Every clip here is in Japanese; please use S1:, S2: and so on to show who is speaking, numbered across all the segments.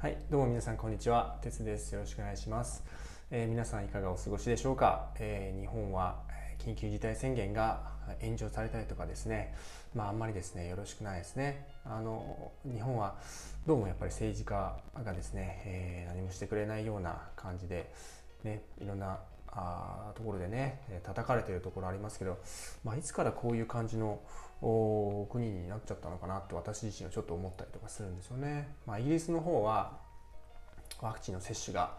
S1: はい、どうも皆さんこんにちは。鉄です。よろしくお願いします。えー皆さんいかがお過ごしでしょうか、えー日本は緊急事態宣言が延長されたりとかですね、まああんまりですね、よろしくないですね。あの、日本はどうもやっぱり政治家がですね、えー何もしてくれないような感じで、ね、いろんなあところでね、え叩かれてるところありますけど、まあ、いつからこういう感じの国になっちゃったのかなって私自身はちょっと思ったりとかするんですよね。まあ、イギリスの方はワクチンの接種が、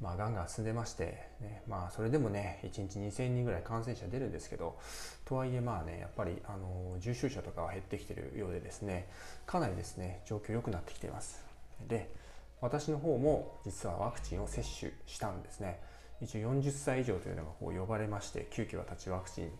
S1: まあ、ガンガン進んでまして、ねまあ、それでもね1日2000人ぐらい感染者出るんですけどとはいえまあねやっぱりあの重症者とかは減ってきてるようでですねかなりですね状況良くなってきています。で私の方も実はワクチンを接種したんですね。一応40歳以上というのがこう呼ばれまして急遽私ワクチン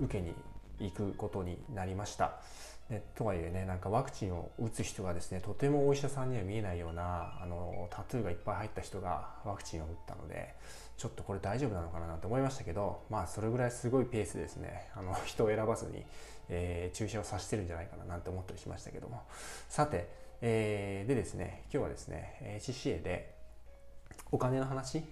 S1: 受けに行くことになりました。でとはいえねなんかワクチンを打つ人がですねとてもお医者さんには見えないようなあのタトゥーがいっぱい入った人がワクチンを打ったのでちょっとこれ大丈夫なのかなと思いましたけどまあそれぐらいすごいペースですねあの人を選ばずに、えー注射をさしてるんじゃないかななんて思ったりしましたけどもさて、えーでですね今日はですねえー CCA でお金の話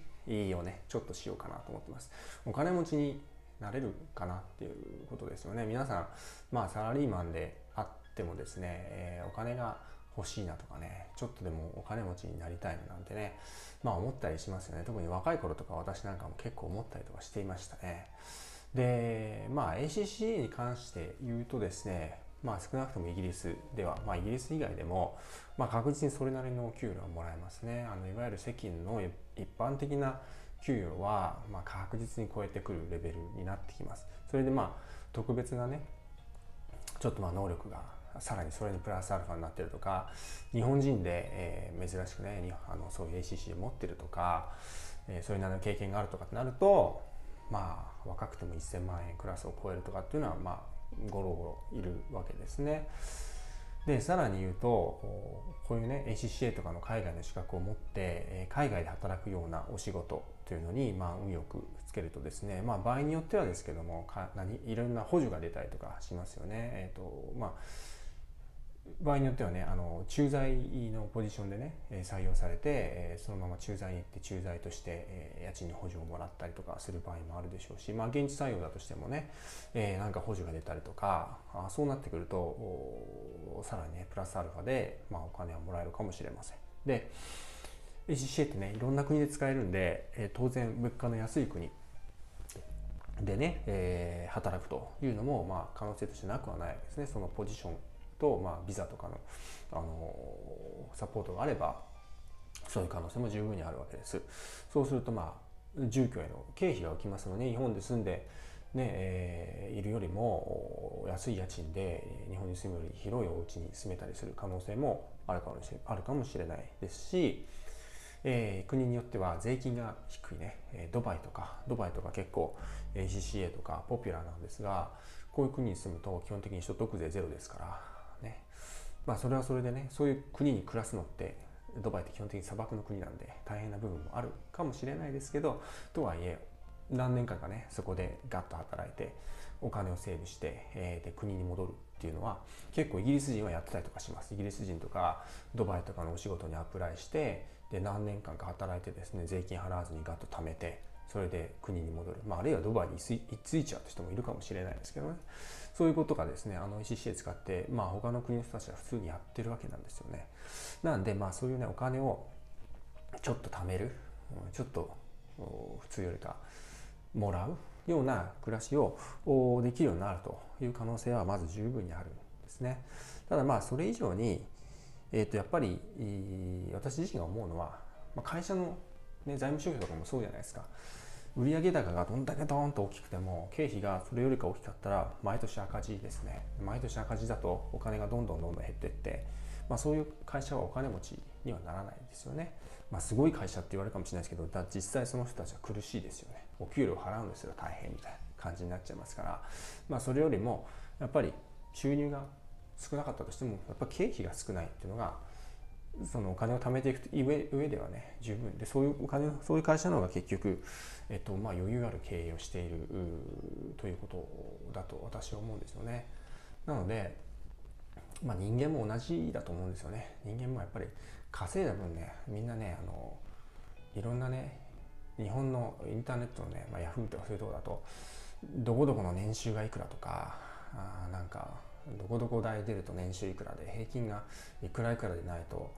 S1: をね。ちょっとしようかなと思ってます。お金持ちになれるかなっていうことですよね。皆さんまあサラリーマンであってもですね、えーお金が欲しいなとかねちょっとでもお金持ちになりたいななんてねまあ思ったりしますよね。特に若い頃とか私なんかも結構思ったりとかしていましたね。でまあ ACCA に関して言うとですねまあ少なくともイギリスでは、まあイギリス以外でも、まあ確実にそれなりの給料はもらえますね。あの、いわゆる世間の一般的な給与は、まあ確実に超えてくるレベルになってきます。それでまあ特別なね、ちょっとまあ能力がさらにそれにプラスアルファになってるとか日本人で、えー珍しくねあのそういう ACC を持ってるとか、えーそういうなりの経験があるとかってなるとまあ若くても1000万円クラスを超えるとかっていうのはまあゴロゴロいるわけですね。でさらに言うとこういうね ACCA とかの海外の資格を持って海外で働くようなお仕事というのにまあ運よくつけるとですねまあ場合によってはですけどもか何いろんな補助が出たりとかしますよね。えーとまあ場合によってはねあの駐在のポジションでね採用されて、えーそのまま駐在に行って駐在として、えー家賃に補助をもらったりとかする場合もあるでしょうし、まあ、現地採用だとしてもね、えーなんか補助が出たりとかあそうなってくるとさらにねプラスアルファで、まあ、お金はもらえるかもしれません。で ACCA ってねいろんな国で使えるんで、えー当然物価の安い国でね、えー働くというのも、まあ、可能性としてなくはないわけですねそのポジションと、まあ、ビザとかの、あのサポートがあればそういう可能性も十分にあるわけです。そうするとまあ住居への経費が浮きますので、日本で住んでねえーいるよりも安い家賃で日本に住むより広いお家に住めたりする可能性もあるかもしれあるかもしれないですし、えー国によっては税金が低いね、えドバイとかドバイとか結構 ACCA とかポピュラーなんですがこういう国に住むと基本的に所得税ゼロですからね。まあそれはそれでねそういう国に暮らすのってドバイって基本的に砂漠の国なんで大変な部分もあるかもしれないですけどとはいえ何年間かねそこでガッと働いてお金をセーブして、えーで国に戻るっていうのは結構イギリス人はやってたりとかします。イギリス人とかドバイとかのお仕事にアプライしてで何年間か働いてですね税金払わずにガッと貯めてそれで国に戻る、まあ、あるいはドバイに居ついちゃう人もいるかもしれないですけどね。そういうことがですねあの ECCA 使って、まあ、他の国の人たちは普通にやってるわけなんですよね。なんでまあそういうねお金をちょっと貯めるちょっと普通よりかもらうような暮らしをできるようになるという可能性はまず十分にあるんですね。ただまあそれ以上に、えー、とやっぱり私自身が思うのは、会社の、ね、財務諸表とかもそうじゃないですか。売上高がどんだけドーンと大きくても経費がそれよりか大きかったら毎年赤字ですね。毎年赤字だとお金がどんどんどんどん減ってって、まあ、そういう会社はお金持ちにはならないですよね、まあ、すごい会社って言われるかもしれないですけどだ実際その人たちは苦しいですよね。お給料払うのですら大変みたいな感じになっちゃいますから、まあ、それよりもやっぱり収入が少なかったとしてもやっぱ経費が少ないっていうのがそのお金を貯めていく上上ではね十分でそういうお金そういう会社の方が結局、えっとまあ、余裕ある経営をしているということだと私は思うんですよね。なのでまあ、人間も同じだと思うんですよね人間もやっぱり稼いだ分ねみんなねあのいろんなね日本のインターネットのね、まあ、ヤフーとかそういうとこだとどこどこの年収がいくらとかあなんかどこどこ大出ると年収いくらで平均がいくらいくらでないと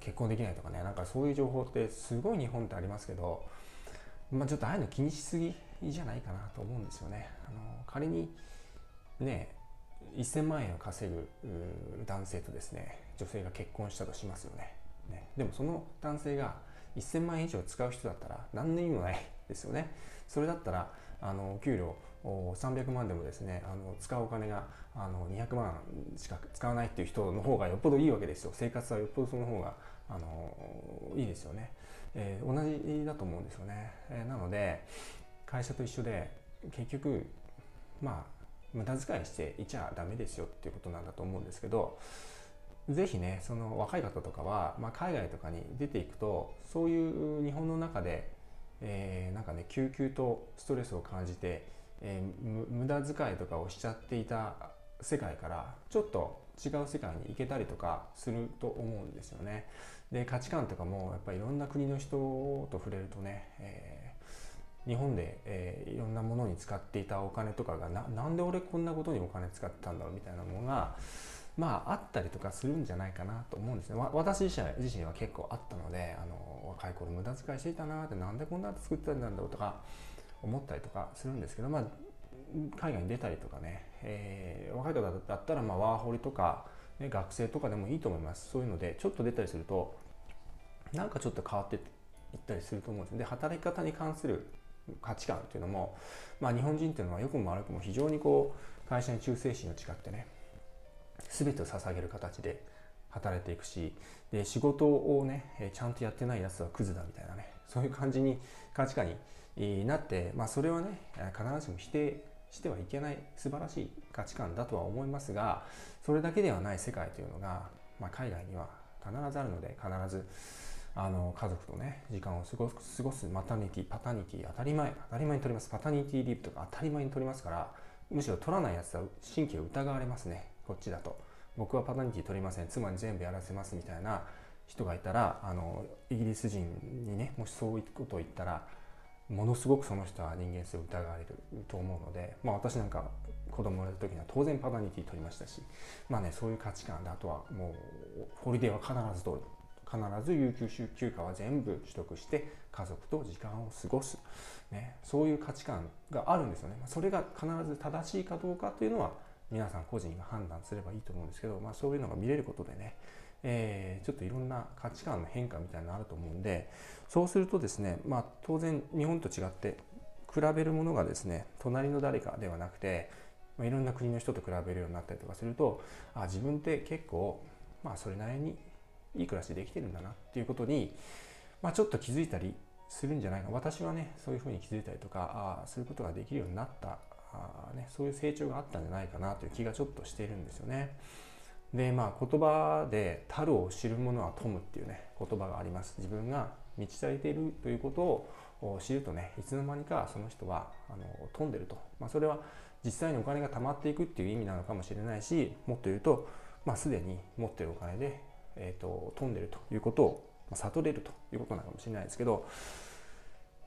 S1: 結婚できないとかね。なんかそういう情報ってすごい日本ってありますけど、まあ、ちょっとああいうの気にしすぎじゃないかなと思うんですよね。あの仮にね1000万円を稼ぐ男性とですね女性が結婚したとしますよね。ね。でもその男性が1000万円以上使う人だったら何の意味もないですよね。それだったらあの給料300万でもですねあの使うお金があの200万しか使わないっていう人の方がよっぽどいいわけですよ。生活はよっぽどその方があのいいですよね、えー、同じだと思うんですよね、えー、なので会社と一緒で結局まあ無駄遣いしていちゃダメですよっていうことなんだと思うんですけどぜひねその若い方とかは、まあ、海外とかに出ていくとそういう日本の中で、えー、なんかね救急とストレスを感じて、えー、無駄遣いとかをしちゃっていた世界からちょっと違う世界に行けたりとかすると思うんですよね。で価値観とかもやっぱりいろんな国の人と触れるとね、えー、日本で、えー、いろんなものに使っていたお金とかがななんで俺こんなことにお金使ってたんだろうみたいなものがまああったりとかするんじゃないかなと思うんですね。私自身自身は結構あったのであの若い頃無駄遣いしていたなってなんでこんな作ってたんだろうとか思ったりとかするんですけど、まあ、海外に出たりとかね、えー、若い方だったらまあワーホリとか、ね、学生とかでもいいと思います。そういうのでちょっと出たりするとなんかちょっと変わっていったりすると思うんですで働き方に関する価値観っていうのも、まあ、日本人っていうのは良くも悪くも非常にこう会社に忠誠心を誓ってね全てを捧げる形で働いていくしで仕事をねちゃんとやってないやつはクズだみたいなねそういう感じに価値観になって、まあ、それはね必ずしも否定してはいけない素晴らしい価値観だとは思いますがそれだけではない世界というのが、まあ、海外には必ずあるので必ずあの家族とね時間を過ごす過ごすマタニティパタニティ当たり前当たり前に取ります。パタニティリープとか当たり前に取りますからむしろ取らないやつは神経を疑われますね。こっちだと。僕はパタニティ取りません。妻に全部やらせますみたいな人がいたらあのイギリス人にねもしそういうことを言ったらものすごくその人は人間性を疑われると思うので、まあ、私なんか子供がいる時には当然パタニティ取りましたしまあねそういう価値観であとはもうホリデーは必ず取る。必ず有給休暇は全部取得して家族と時間を過ごす、ね、そういう価値観があるんですよね。それが必ず正しいかどうかというのは皆さん個人が判断すればいいと思うんですけど、まあ、そういうのが見れることでね、えー、ちょっといろんな価値観の変化みたいなのあると思うんでそうするとですね、まあ、当然日本と違って比べるものがですね隣の誰かではなくて、まあ、いろんな国の人と比べるようになったりとかするとあ自分って結構まあそれなりにいい暮らしできてるんだなっていうことに、まあ、ちょっと気づいたりするんじゃないか私はねそういうふうに気づいたりとかあすることができるようになったあ、ね、そういう成長があったんじゃないかなという気がちょっとしているんですよね。でまあ言葉で「樽を知る者は富む」っていうね言葉があります。自分が満ち足りているということを知るとねいつの間にかその人はあの富んでると、まあ、それは実際にお金が貯まっていくっていう意味なのかもしれないしもっと言うと、まあ、すでに持ってるお金でえーと、飛んでるということを悟れるということなのかもしれないですけど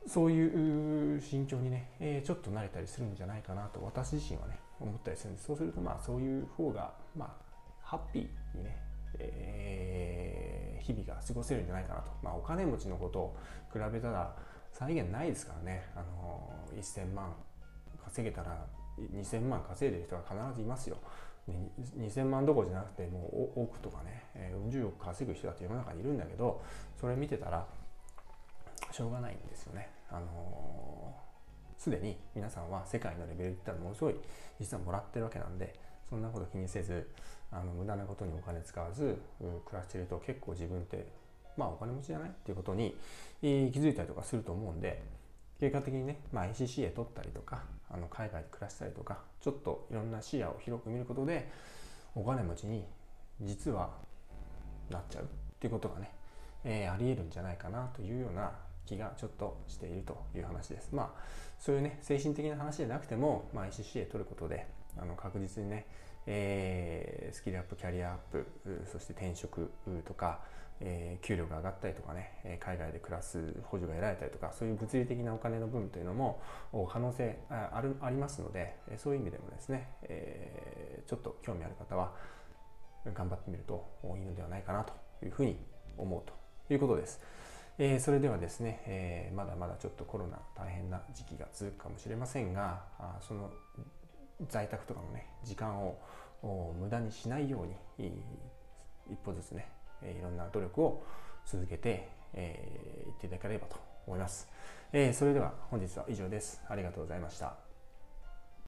S1: そういう心境にね、えー、ちょっと慣れたりするんじゃないかなと私自身はね思ったりするんですそうするとまあそういう方がまあハッピーにね、えー、日々が過ごせるんじゃないかなと、まあ、お金持ちのことを比べたら再現ないですからね、あの1000万稼げたら2000万稼いでる人が必ずいますよ。2000万どころじゃなくてもう億とかね40億稼ぐ人だって世の中にいるんだけどそれ見てたらしょうがないんですよね。あのすでに皆さんは世界のレベルで言ったらものすごい実はもらってるわけなんでそんなこと気にせずあの無駄なことにお金使わず暮らしてると結構自分ってまあお金持ちじゃないっていうことに気づいたりとかすると思うんで結果的にね、まあ、ACCA 取ったりとかあの海外で暮らしたりとかちょっといろんな視野を広く見ることでお金持ちに実はなっちゃうっていうことがね、えー、ありえるんじゃないかなというような気がちょっとしているという話です。まあそういうね精神的な話でなくても、まあ、ACCA 取ることであの確実にね、えー、スキルアップキャリアアップそして転職とか、えー、給料が上がったりとかね海外で暮らす補助が得られたりとかそういう物理的なお金の分というのも可能性あるありますのでそういう意味でもですね、えー、ちょっと興味ある方は頑張ってみるといいのではないかなというふうに思うということです。えー、それではですね、えー、まだまだちょっとコロナ大変な時期が続くかもしれませんがあその在宅とかのね時間を無駄にしないように一歩ずつねいろんな努力を続けてい、えー、っていただければと思います、えー、それでは本日は以上です。ありがとうございました。